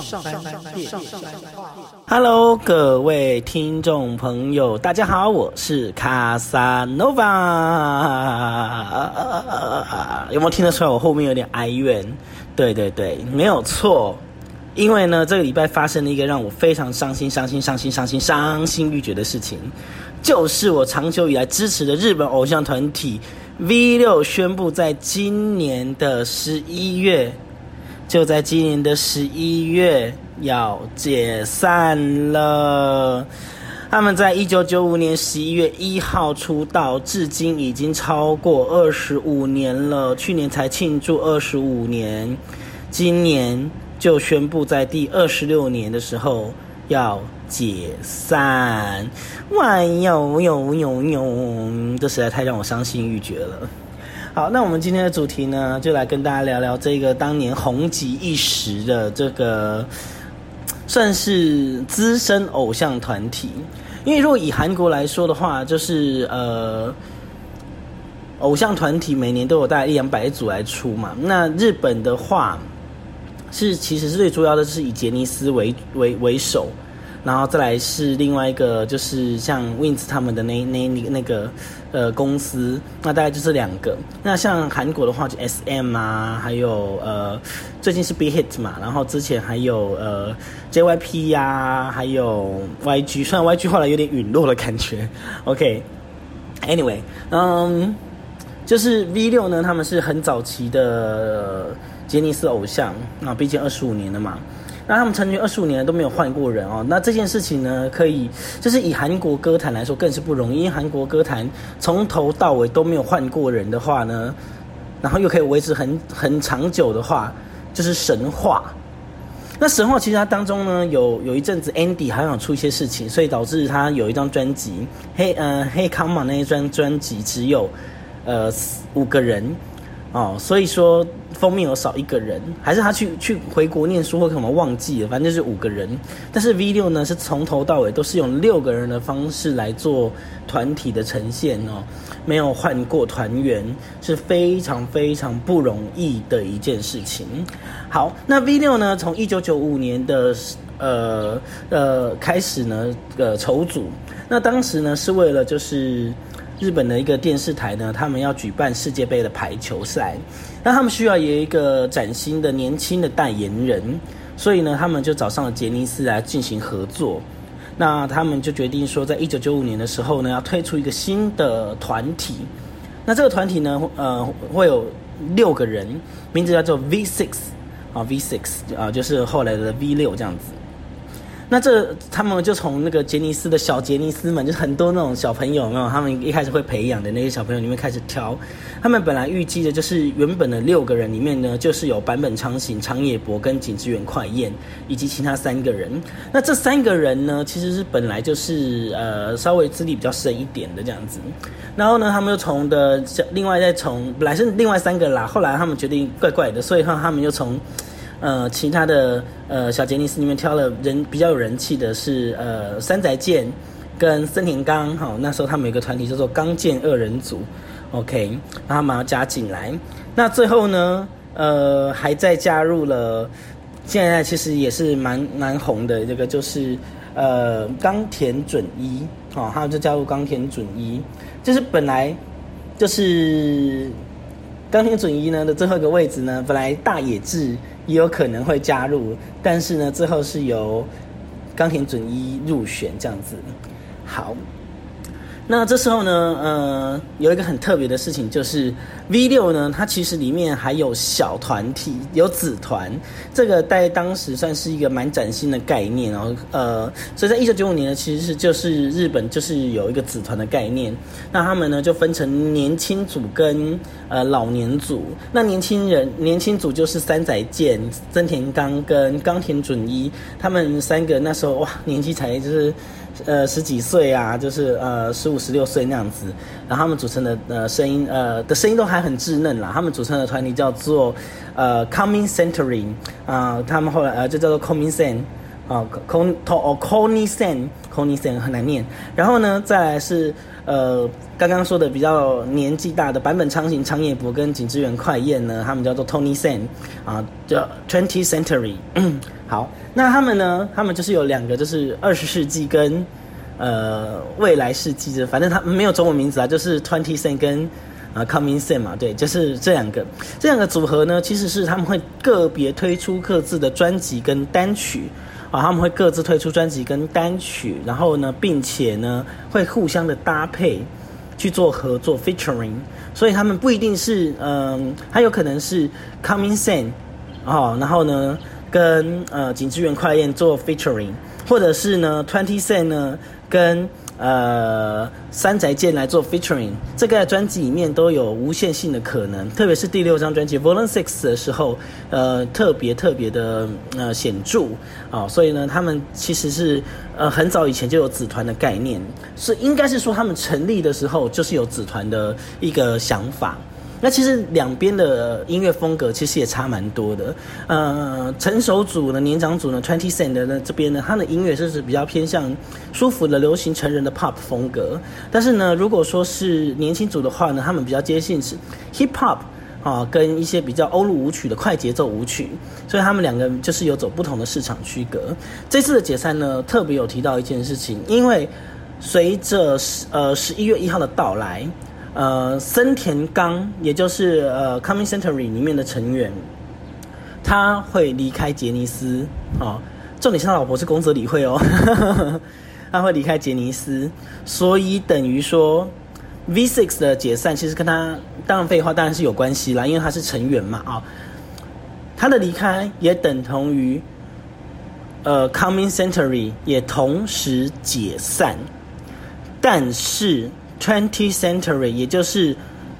上班电，Hello，各位听众朋友，大家好，我是卡萨诺瓦。有没有听得出来我后面有点哀怨？对对对，没有错。因为呢，这个礼拜发生了一个让我非常伤心、伤心、伤心、伤心、伤心欲绝的事情，就是我长久以来支持的日本偶像团体 V 六宣布在今年的十一月。就在今年的十一月要解散了。他们在一九九五年十一月一号出道，至今已经超过二十五年了。去年才庆祝二十五年，今年就宣布在第二十六年的时候要解散。哇哟哟哟哟！这实在太让我伤心欲绝了。好，那我们今天的主题呢，就来跟大家聊聊这个当年红极一时的这个，算是资深偶像团体。因为如果以韩国来说的话，就是呃，偶像团体每年都有大概一两百组来出嘛。那日本的话，是其实最主要的是以杰尼斯为为为首。然后再来是另外一个，就是像 Wins 他们的那那那那个呃公司，那大概就是两个。那像韩国的话，就 SM 啊，还有呃最近是 BHIT 嘛，然后之前还有呃 JYP 呀，还有 YG，虽然 YG 后来有点陨落的感觉。OK，Anyway，嗯，就是 V 六呢，他们是很早期的杰尼斯偶像，那毕竟二十五年了嘛。那他们成军二十五年都没有换过人哦。那这件事情呢，可以就是以韩国歌坛来说更是不容易，因为韩国歌坛从头到尾都没有换过人的话呢，然后又可以维持很很长久的话，就是神话。那神话其实它当中呢，有有一阵子 Andy 还想出一些事情，所以导致他有一张专辑《黑呃黑康嘛》那一张专辑只有呃五个人。哦，所以说封面有少一个人，还是他去去回国念书或可能忘记了，反正就是五个人。但是 V 六呢，是从头到尾都是用六个人的方式来做团体的呈现哦，没有换过团员，是非常非常不容易的一件事情。好，那 V 六呢，从一九九五年的呃呃开始呢，呃筹组，那当时呢是为了就是。日本的一个电视台呢，他们要举办世界杯的排球赛，那他们需要有一个崭新的年轻的代言人，所以呢，他们就找上了杰尼斯来进行合作。那他们就决定说，在一九九五年的时候呢，要推出一个新的团体。那这个团体呢，呃，会有六个人，名字叫做 V Six 啊，V Six 啊，就是后来的 V 六这样子。那这他们就从那个杰尼斯的小杰尼斯们，就很多那种小朋友，没有他们一开始会培养的那些小朋友里面开始挑。他们本来预计的就是原本的六个人里面呢，就是有坂本昌行、长野博跟井之原快彦以及其他三个人。那这三个人呢，其实是本来就是呃稍微资历比较深一点的这样子。然后呢，他们又从的另外再从本来是另外三个啦，后来他们决定怪怪的，所以他们又从。呃，其他的呃小杰尼斯里面挑了人比较有人气的是呃山宅健跟森田刚，哈，那时候他们有个团体叫做刚健二人组，OK，然后马上加进来。那最后呢，呃，还在加入了，现在其实也是蛮蛮红的这个就是呃冈田准一，哦，他们就加入冈田准一，就是本来就是冈田准一呢的最后一个位置呢，本来大野智。也有可能会加入，但是呢，最后是由冈田准一入选这样子。好。那这时候呢，呃，有一个很特别的事情，就是 V 六呢，它其实里面还有小团体，有子团，这个在当时算是一个蛮崭新的概念哦。呃，所以在一九九五年呢，其实是就是日本就是有一个子团的概念，那他们呢就分成年轻组跟呃老年组。那年轻人年轻组就是三宅健、曾田刚跟冈田准一，他们三个那时候哇，年纪才就是。呃，十几岁啊，就是呃十五、十六岁那样子，然后他们组成的呃声音呃的声音都还很稚嫩啦。他们组成的团体叫做呃 Coming Century 啊，他们后来呃就叫做 Coming Sen 啊，Con 哦 Conny Sen Conny Sen 很难念。然后呢，再来是呃，刚刚说的比较年纪大的版本昌行、长野博跟井之源快彦呢，他们叫做 Tony Sen 啊，叫 Twenty Century。好，那他们呢，他们就是有两个，就是二十世纪跟呃未来世纪的，反正他没有中文名字啊，就是 Twenty Sen 跟啊 Coming Sen 嘛，对，就是这两个，这两个组合呢，其实是他们会个别推出各自的专辑跟单曲。啊，他们会各自推出专辑跟单曲，然后呢，并且呢，会互相的搭配去做合作 featuring，所以他们不一定是，嗯，还有可能是 Coming Sen，哦，然后呢，跟呃景之源快彦做 featuring，或者是呢 Twenty Sen 呢跟。呃，三宅健来做 featuring，这个专辑里面都有无限性的可能，特别是第六张专辑 Volume Six 的时候，呃，特别特别的呃显著啊，所以呢，他们其实是呃很早以前就有子团的概念，是应该是说他们成立的时候就是有子团的一个想法。那其实两边的音乐风格其实也差蛮多的。呃，成熟组呢，年长组呢，Twenty Cent 的这边呢，他的音乐就是比较偏向舒服的流行成人的 Pop 风格。但是呢，如果说是年轻组的话呢，他们比较接近是 Hip Hop 啊，跟一些比较欧陆舞曲的快节奏舞曲。所以他们两个就是有走不同的市场区隔。这次的解散呢，特别有提到一件事情，因为随着十呃十一月一号的到来。呃，森田刚，也就是呃，Coming Century 里面的成员，他会离开杰尼斯啊。重点是他老婆是宫泽理惠哦，他会离开杰尼斯，所以等于说 V6 的解散其实跟他当然废话当然是有关系啦，因为他是成员嘛啊。他的离开也等同于呃，Coming Century 也同时解散，但是。Twenty Century，也就是，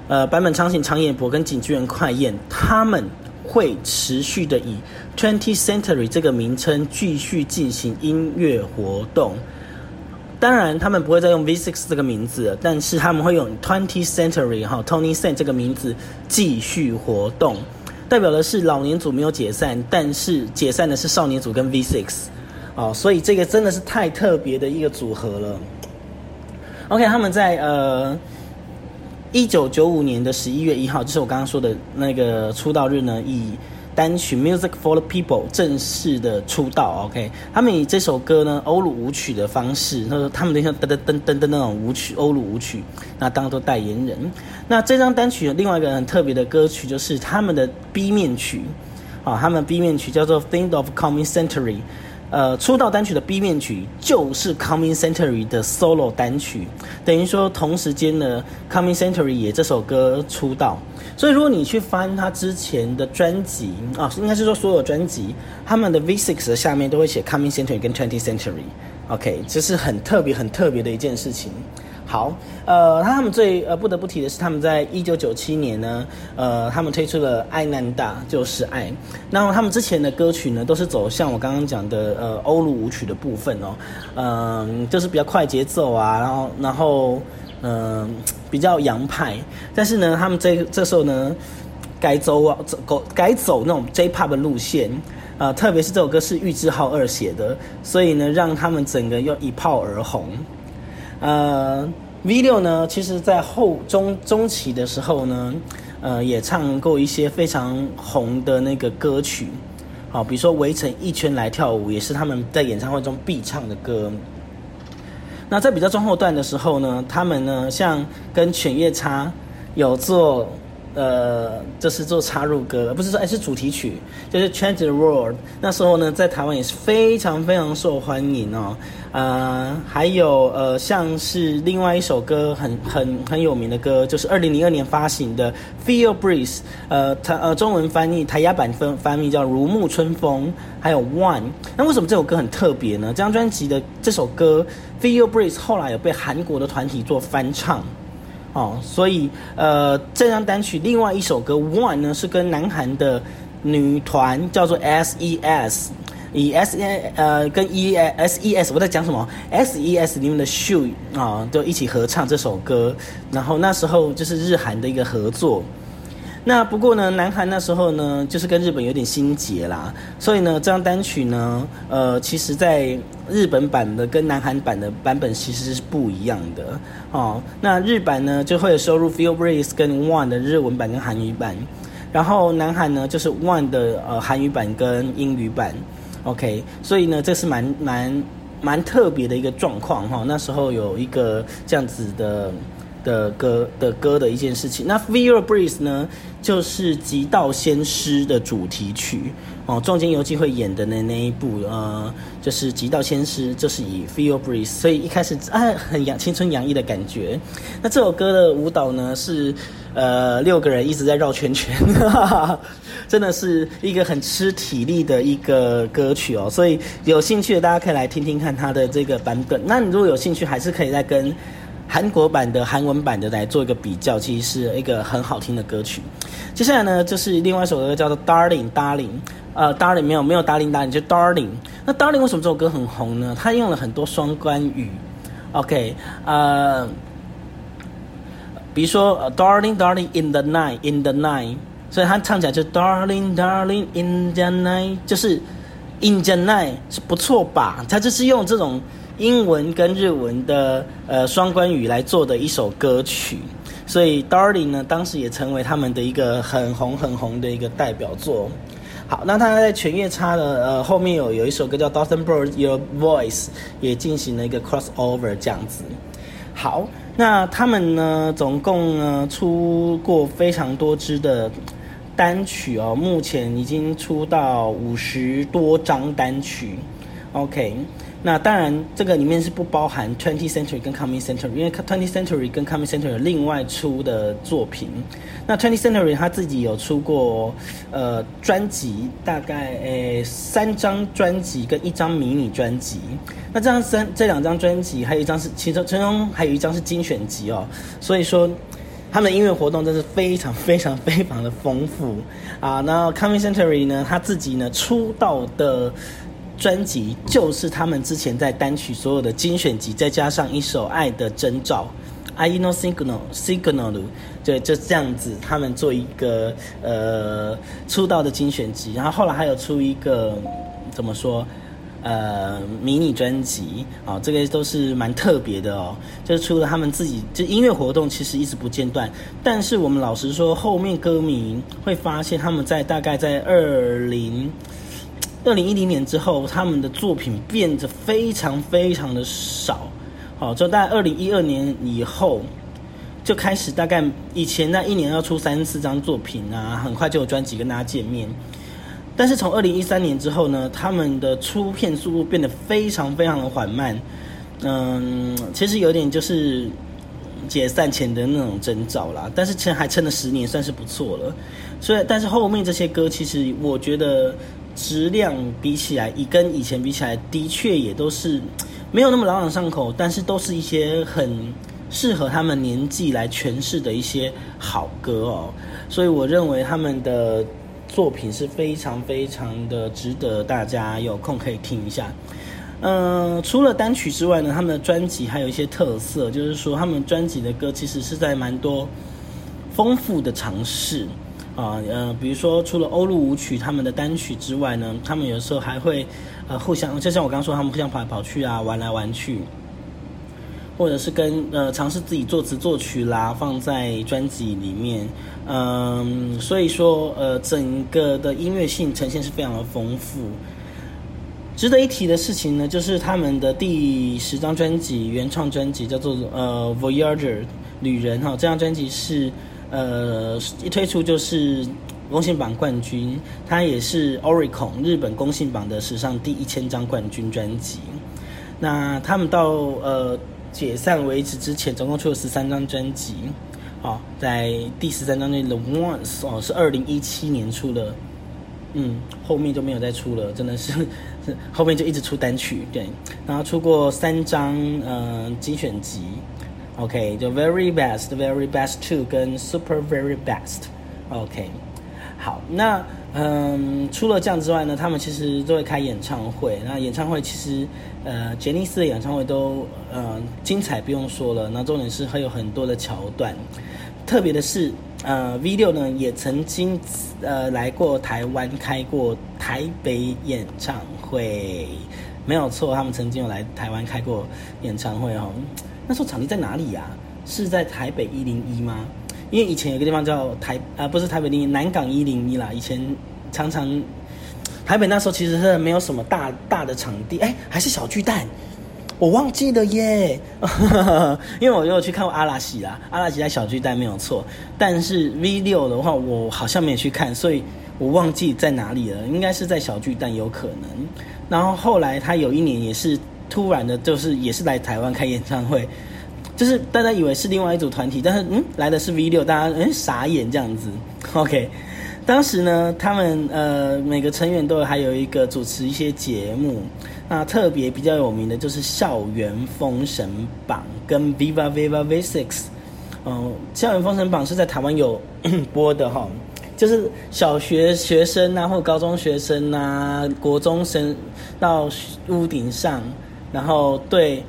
呃，坂本昌行、长野博跟井居人快彦，他们会持续的以 Twenty Century 这个名称继续进行音乐活动。当然，他们不会再用 V6 这个名字，但是他们会用 Twenty Century 哈 Tony Sen 这个名字继续活动，代表的是老年组没有解散，但是解散的是少年组跟 V6。哦，所以这个真的是太特别的一个组合了。OK，他们在呃一九九五年的十一月一号，就是我刚刚说的那个出道日呢，以单曲《Music for the People》正式的出道。OK，他们以这首歌呢欧鲁舞曲的方式，他说他们那像噔噔噔噔噔那种舞曲，欧鲁舞曲，那当做代言人。那这张单曲另外一个很特别的歌曲，就是他们的 B 面曲啊，他们 B 面曲叫做《Think of Coming Century》。呃，出道单曲的 B 面曲就是 Coming Century 的 solo 单曲，等于说同时间呢，Coming Century 也这首歌出道。所以如果你去翻他之前的专辑啊，应该是说所有专辑，他们的 V6 的下面都会写 Coming Century 跟 Twenty Century。OK，这是很特别、很特别的一件事情。好，呃，他们最呃不得不提的是，他们在一九九七年呢，呃，他们推出了《爱难大就是爱》。那么他们之前的歌曲呢，都是走像我刚刚讲的呃欧陆舞曲的部分哦，嗯，就是比较快节奏啊，然后然后嗯比较洋派。但是呢，他们这这时候呢，改走啊走改走那种 J-Pop 的路线啊，特别是这首歌是玉置浩二写的，所以呢，让他们整个又一炮而红。呃，V 六呢，其实在后中中期的时候呢，呃，也唱过一些非常红的那个歌曲，好，比如说围成一圈来跳舞，也是他们在演唱会中必唱的歌。那在比较中后段的时候呢，他们呢，像跟犬夜叉有做。呃，就是做插入歌，不是说哎是主题曲，就是 Change the World。那时候呢，在台湾也是非常非常受欢迎哦。呃，还有呃，像是另外一首歌很很很有名的歌，就是二零零二年发行的《Feel Breeze》。呃，台呃中文翻译台压版翻翻译叫《如沐春风》，还有《One》。那为什么这首歌很特别呢？这张专辑的这首歌《Feel Breeze》后来有被韩国的团体做翻唱。哦，所以呃，这张单曲另外一首歌《One》呢，是跟南韩的女团叫做 S.E.S，以 S.E 呃跟 E.S.E.S 我在讲什么？S.E.S 里面的 Shu 啊，就一起合唱这首歌。然后那时候就是日韩的一个合作。那不过呢，南韩那时候呢，就是跟日本有点心结啦，所以呢，这张单曲呢，呃，其实在日本版的跟南韩版的版本其实是不一样的哦。那日版呢，就会有收入 Feel Breeze 跟 One 的日文版跟韩语版，然后南韩呢，就是 One 的呃韩语版跟英语版。OK，所以呢，这是蛮蛮蛮特别的一个状况哈。那时候有一个这样子的。的歌的歌的一件事情，那《Feel Breeze》呢，就是《极道先师》的主题曲哦。中间游记会演的那那一部，呃，就是《极道先师》，就是以《Feel Breeze》，所以一开始啊，很洋青春洋溢的感觉。那这首歌的舞蹈呢，是呃六个人一直在绕圈圈，真的是一个很吃体力的一个歌曲哦。所以有兴趣的大家可以来听听看它的这个版本。那你如果有兴趣，还是可以再跟。韩国版的、韩文版的来做一个比较，其实是一个很好听的歌曲。接下来呢，就是另外一首歌叫做《Darling Darling》，呃，《Darling》没有没有《Darling Darling》，就《Darling》。那《Darling》为什么这首歌很红呢？它用了很多双关语。OK，呃，比如说《Darling Darling in the Night in the Night》，所以它唱起来就《Darling Darling in the Night》，就是 In the Night 是不错吧？它就是用这种。英文跟日文的呃双关语来做的一首歌曲，所以 Darling 呢，当时也成为他们的一个很红很红的一个代表作。好，那他在全夜叉的呃后面有有一首歌叫 Doesn't Burn Your Voice，也进行了一个 crossover 这样子。好，那他们呢总共呢出过非常多支的单曲哦，目前已经出到五十多张单曲。OK。那当然，这个里面是不包含 Twenty Century 跟 Coming Century，因为 Twenty Century 跟 Coming Century 有另外出的作品。那 Twenty Century 他自己有出过呃专辑，大概诶三张专辑跟一张迷你专辑。那这样三这两张专辑，还有一张是其中其中还有一张是精选集哦。所以说，他们的音乐活动真是非常 非常非常的丰富啊。那 Coming Century 呢，他自己呢出道的。专辑就是他们之前在单曲所有的精选集，再加上一首《爱的征兆》，I know signal signal，对，就这样子，他们做一个呃出道的精选集，然后后来还有出一个怎么说呃迷你专辑啊，这个都是蛮特别的哦。就是除了他们自己，就音乐活动其实一直不间断，但是我们老实说，后面歌迷会发现他们在大概在二零。二零一零年之后，他们的作品变得非常非常的少，好，就在二零一二年以后，就开始大概以前那一年要出三四张作品啊，很快就有专辑跟大家见面。但是从二零一三年之后呢，他们的出片速度变得非常非常的缓慢，嗯，其实有点就是解散前的那种征兆啦。但是其实还撑了十年，算是不错了。所以，但是后面这些歌，其实我觉得。质量比起来，以跟以前比起来，的确也都是没有那么朗朗上口，但是都是一些很适合他们年纪来诠释的一些好歌哦。所以我认为他们的作品是非常非常的值得大家有空可以听一下。嗯，除了单曲之外呢，他们的专辑还有一些特色，就是说他们专辑的歌其实是在蛮多丰富的尝试。啊，呃，比如说除了欧陆舞曲他们的单曲之外呢，他们有时候还会，呃，互相，就像我刚刚说，他们互相跑来跑去啊，玩来玩去，或者是跟呃尝试自己作词作曲啦，放在专辑里面，嗯，所以说呃整个的音乐性呈现是非常的丰富。值得一提的事情呢，就是他们的第十张专辑原创专辑叫做呃 Voyager 旅人哈，这张专辑是。呃，一推出就是公信榜冠军，它也是 Oricon 日本公信榜的史上第一千张冠军专辑。那他们到呃解散为止之前，总共出了十三张专辑。哦，在第十三张那 The Once 哦，是二零一七年出的，嗯，后面就没有再出了，真的是 后面就一直出单曲，对，然后出过三张呃精选集。OK，就 Very Best，Very Best Two 跟 Super Very Best，OK，好，那嗯，除了这样之外呢，他们其实都会开演唱会。那演唱会其实，呃，杰尼斯的演唱会都呃精彩不用说了。那重点是还有很多的桥段，特别的是呃，V 六呢也曾经呃来过台湾开过台北演唱会，没有错，他们曾经有来台湾开过演唱会哦。那时候场地在哪里呀？是在台北一零一吗？因为以前有个地方叫台啊，不是台北零一，南港一零一啦。以前常常台北那时候其实是没有什么大大的场地，哎，还是小巨蛋。我忘记了耶，因为我有去看过阿拉西啦，阿拉西在小巨蛋没有错，但是 V 六的话我好像没有去看，所以我忘记在哪里了，应该是在小巨蛋有可能。然后后来他有一年也是突然的，就是也是来台湾开演唱会，就是大家以为是另外一组团体，但是嗯来的是 V 六，大家嗯傻眼这样子。OK，当时呢他们呃每个成员都还有一个主持一些节目。那特别比较有名的就是《校园封神榜》跟《Viva Viva V6》。嗯，《校园封神榜》是在台湾有 播的哈，就是小学学生啊，或高中学生啊，国中生到屋顶上，然后对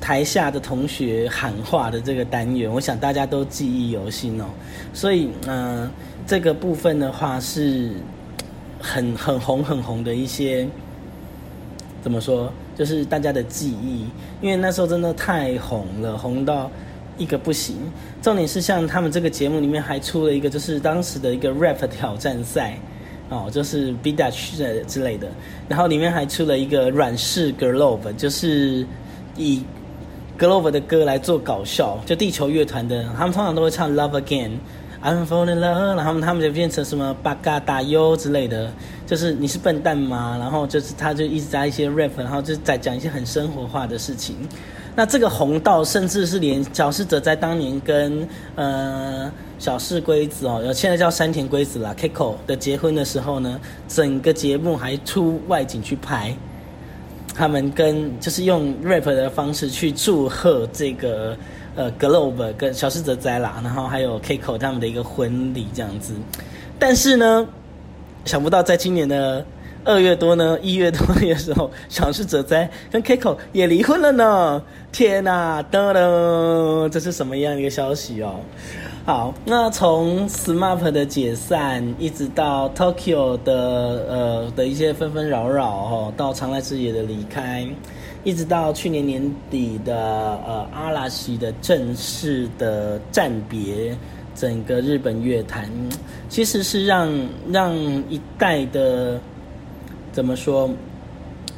台下的同学喊话的这个单元，我想大家都记忆犹新哦。所以，嗯，这个部分的话是很很红很红的一些。怎么说？就是大家的记忆，因为那时候真的太红了，红到一个不行。重点是像他们这个节目里面还出了一个，就是当时的一个 rap 挑战赛，哦，就是 b d a c h 之类的。然后里面还出了一个软式 Glove，就是以 Glove 的歌来做搞笑，就地球乐团的，他们通常都会唱 Love Again。I'm falling in love，然后他们就变成什么八嘎打优之类的，就是你是笨蛋吗？然后就是他就一直在一些 rap，然后就在讲一些很生活化的事情。那这个红道甚至是连小狮哲在当年跟呃小四龟子哦，现在叫山田龟子啦 Kiko 的结婚的时候呢，整个节目还出外景去拍，他们跟就是用 rap 的方式去祝贺这个。呃，Globe 跟小狮哲哉啦，然后还有 Kiko 他们的一个婚礼这样子，但是呢，想不到在今年的二月多呢，一月多的时候，小狮哲哉跟 Kiko 也离婚了呢！天呐，噔噔，这是什么样一个消息哦？好，那从 SMAP 的解散，一直到 Tokyo 的呃的一些纷纷扰扰哦，到长濑智也的离开。一直到去年年底的呃阿拉西的正式的暂别，整个日本乐坛其实是让让一代的怎么说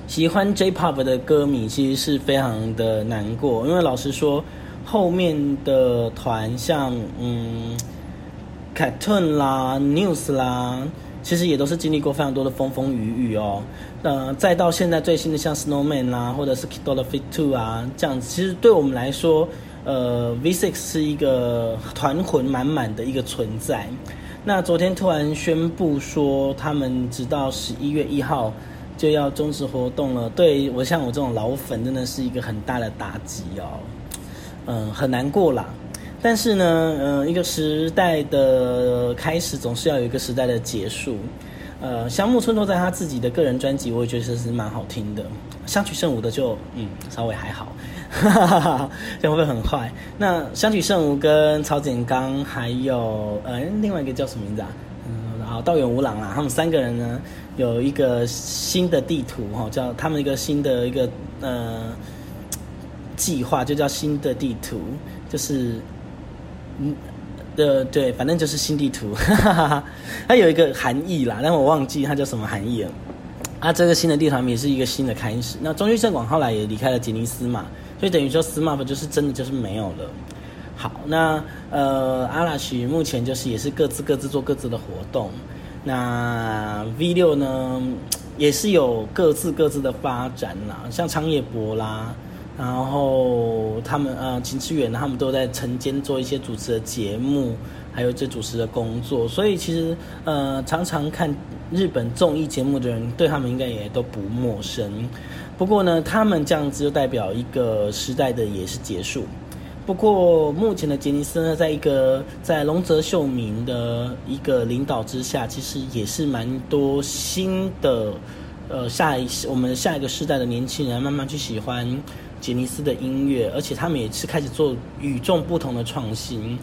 喜欢 J-pop 的歌迷其实是非常的难过，因为老实说后面的团像嗯 Cartoon 啦 News 啦。其实也都是经历过非常多的风风雨雨哦，呃，再到现在最新的像 Snowman 啦，或者是 Kid o Fit Two 啊这样，其实对我们来说，呃，V6 是一个团魂满满的一个存在。那昨天突然宣布说他们直到十一月一号就要终止活动了，对我像我这种老粉真的是一个很大的打击哦，嗯，很难过啦。但是呢，呃，一个时代的开始总是要有一个时代的结束。呃，香木村拓在他自己的个人专辑，我也觉得是蛮好听的。相取圣武的就嗯稍微还好，哈哈哈这样会不会很坏？那相取圣武跟曹简刚还有呃另外一个叫什么名字啊？嗯，好道远无郎啊，他们三个人呢有一个新的地图哈，叫他们一个新的一个呃计划，就叫新的地图，就是。嗯，呃，对，反正就是新地图，哈哈哈它有一个含义啦，但我忘记它叫什么含义了。啊，这个新的地图也是一个新的开始。那中居正广后来也离开了吉尼斯嘛，所以等于说 SMAP 就是真的就是没有了。好，那呃，阿拉奇目前就是也是各自各自做各自的活动。那 V 六呢，也是有各自各自的发展啦，像长野博啦。然后他们呃，秦志远他们都在晨间做一些主持的节目，还有这主持的工作，所以其实呃，常常看日本综艺节目的人，对他们应该也都不陌生。不过呢，他们这样子就代表一个时代的也是结束。不过目前的杰尼斯呢，在一个在龙泽秀明的一个领导之下，其实也是蛮多新的呃下一我们下一个世代的年轻人慢慢去喜欢。杰尼斯的音乐，而且他们也是开始做与众不同的创新。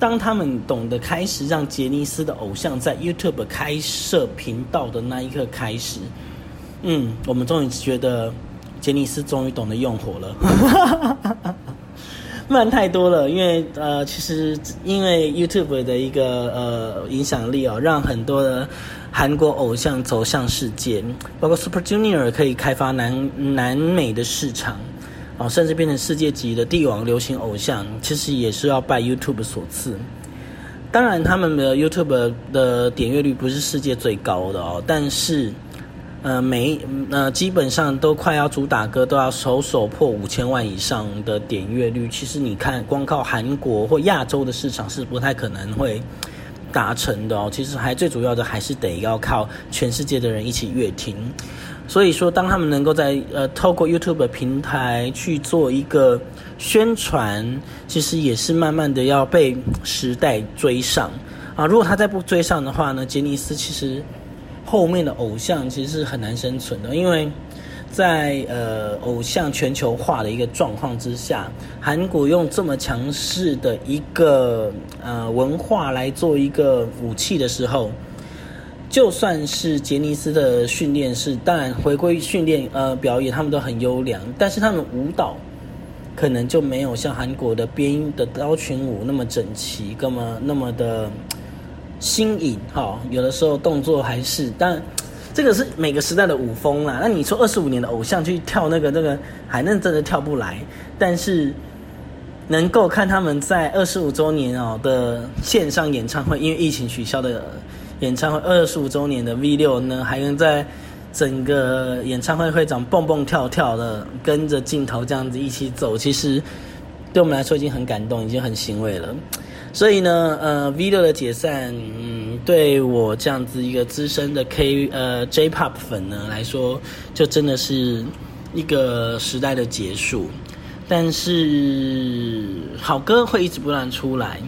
当他们懂得开始让杰尼斯的偶像在 YouTube 开设频道的那一刻开始，嗯，我们终于觉得杰尼斯终于懂得用火了。慢太多了，因为呃，其实因为 YouTube 的一个呃影响力哦，让很多的韩国偶像走向世界，包括 Super Junior 可以开发南南美的市场，哦，甚至变成世界级的帝王流行偶像，其实也是要拜 YouTube 所赐。当然，他们的 YouTube 的点阅率不是世界最高的哦，但是。呃，每呃基本上都快要主打歌都要首首破五千万以上的点阅率。其实你看，光靠韩国或亚洲的市场是不太可能会达成的哦。其实还最主要的还是得要靠全世界的人一起乐听。所以说，当他们能够在呃透过 YouTube 平台去做一个宣传，其实也是慢慢的要被时代追上啊。如果他再不追上的话呢，杰尼斯其实。后面的偶像其实是很难生存的，因为在呃偶像全球化的一个状况之下，韩国用这么强势的一个呃文化来做一个武器的时候，就算是杰尼斯的训练是当然回归训练呃表演，他们都很优良，但是他们舞蹈可能就没有像韩国的编的刀群舞那么整齐，那么那么的。新颖哈，有的时候动作还是，但这个是每个时代的舞风啦。那你说二十五年的偶像去跳那个那个，还能真的跳不来。但是能够看他们在二十五周年哦的线上演唱会，因为疫情取消的演唱会，二十五周年的 V 六呢，还能在整个演唱会会长蹦蹦跳跳的跟着镜头这样子一起走，其实对我们来说已经很感动，已经很欣慰了。所以呢，呃，V 六的解散，嗯，对我这样子一个资深的 K 呃 J-pop 粉呢来说，就真的是一个时代的结束。但是好歌会一直不断出来，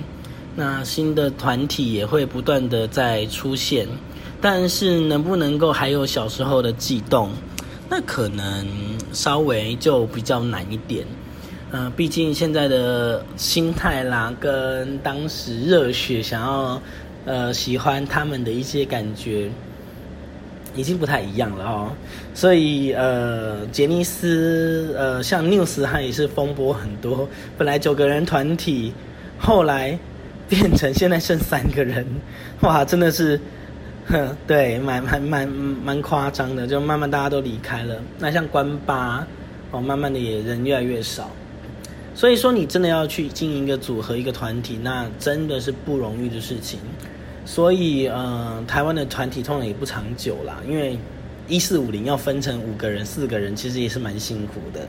那新的团体也会不断的在出现，但是能不能够还有小时候的悸动，那可能稍微就比较难一点。嗯，毕竟现在的心态啦，跟当时热血想要，呃，喜欢他们的一些感觉，已经不太一样了哦。所以，呃，杰尼斯，呃，像 News 他也是风波很多。本来九个人团体，后来变成现在剩三个人，哇，真的是，哼，对，蛮蛮蛮蛮夸张的。就慢慢大家都离开了。那像关八，哦，慢慢的也人越来越少。所以说，你真的要去经营一个组合、一个团体，那真的是不容易的事情。所以，呃，台湾的团体通常也不长久啦，因为一四五零要分成五个人、四个人，其实也是蛮辛苦的。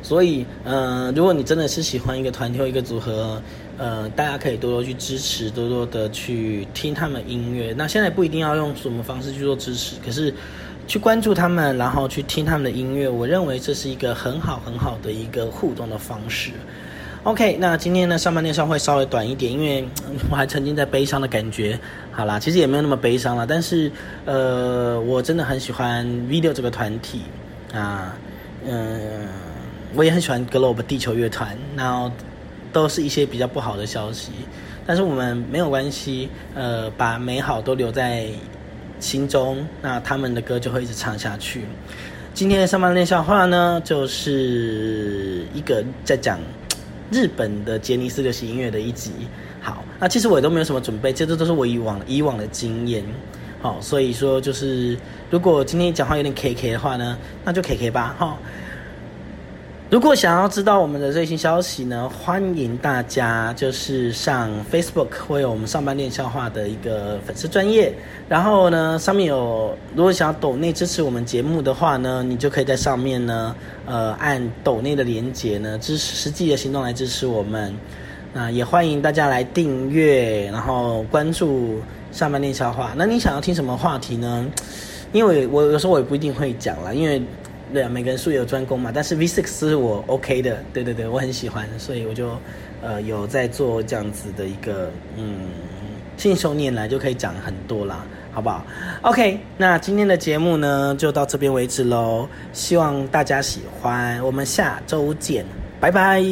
所以，呃，如果你真的是喜欢一个团体或一个组合，呃，大家可以多多去支持，多多的去听他们音乐。那现在不一定要用什么方式去做支持，可是。去关注他们，然后去听他们的音乐，我认为这是一个很好很好的一个互动的方式。OK，那今天呢上半年上会稍微短一点，因为我还沉浸在悲伤的感觉。好啦，其实也没有那么悲伤了，但是呃，我真的很喜欢 Video 这个团体啊，嗯，我也很喜欢 Globe 地球乐团，然后都是一些比较不好的消息，但是我们没有关系，呃，把美好都留在。心中，那他们的歌就会一直唱下去。今天的上班练笑话呢，就是一个在讲日本的杰尼斯流行音乐的一集。好，那其实我也都没有什么准备，这都都是我以往以往的经验。好，所以说就是如果今天讲话有点 K K 的话呢，那就 K K 吧。哈。如果想要知道我们的最新消息呢，欢迎大家就是上 Facebook 会有我们上班练笑话的一个粉丝专业，然后呢上面有如果想要抖内支持我们节目的话呢，你就可以在上面呢，呃按抖内的连接呢支持实际的行动来支持我们，那也欢迎大家来订阅，然后关注上班练笑话。那你想要听什么话题呢？因为我有时候我也不一定会讲啦，因为。对啊，每个人术有专攻嘛，但是 V6 是我 OK 的，对对对，我很喜欢，所以我就呃有在做这样子的一个嗯信手拈来就可以讲很多啦，好不好？OK，那今天的节目呢就到这边为止喽，希望大家喜欢，我们下周见，拜拜。